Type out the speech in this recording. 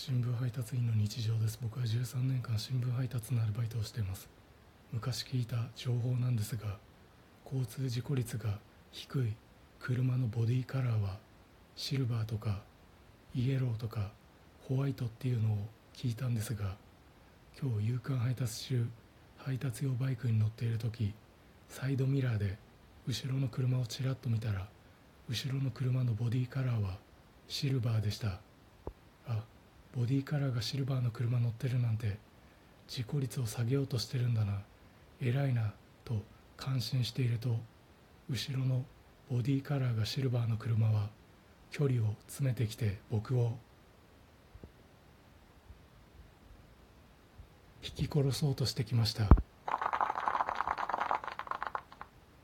新聞配達員の日常です。僕は13年間新聞配達のアルバイトをしています。昔聞いた情報なんですが交通事故率が低い。車のボディカラーはシルバーとかイエローとかホワイトっていうのを聞いたんですが今日夕刊配達中配達用バイクに乗っている時サイドミラーで後ろの車をちらっと見たら後ろの車のボディカラーはシルバーでした。ボディカラーがシルバーの車乗ってるなんて事故率を下げようとしてるんだな。偉いなと感心していると後ろのボディカラーがシルバーの車は距離を詰めてきて僕を。引き殺そうとしてきました。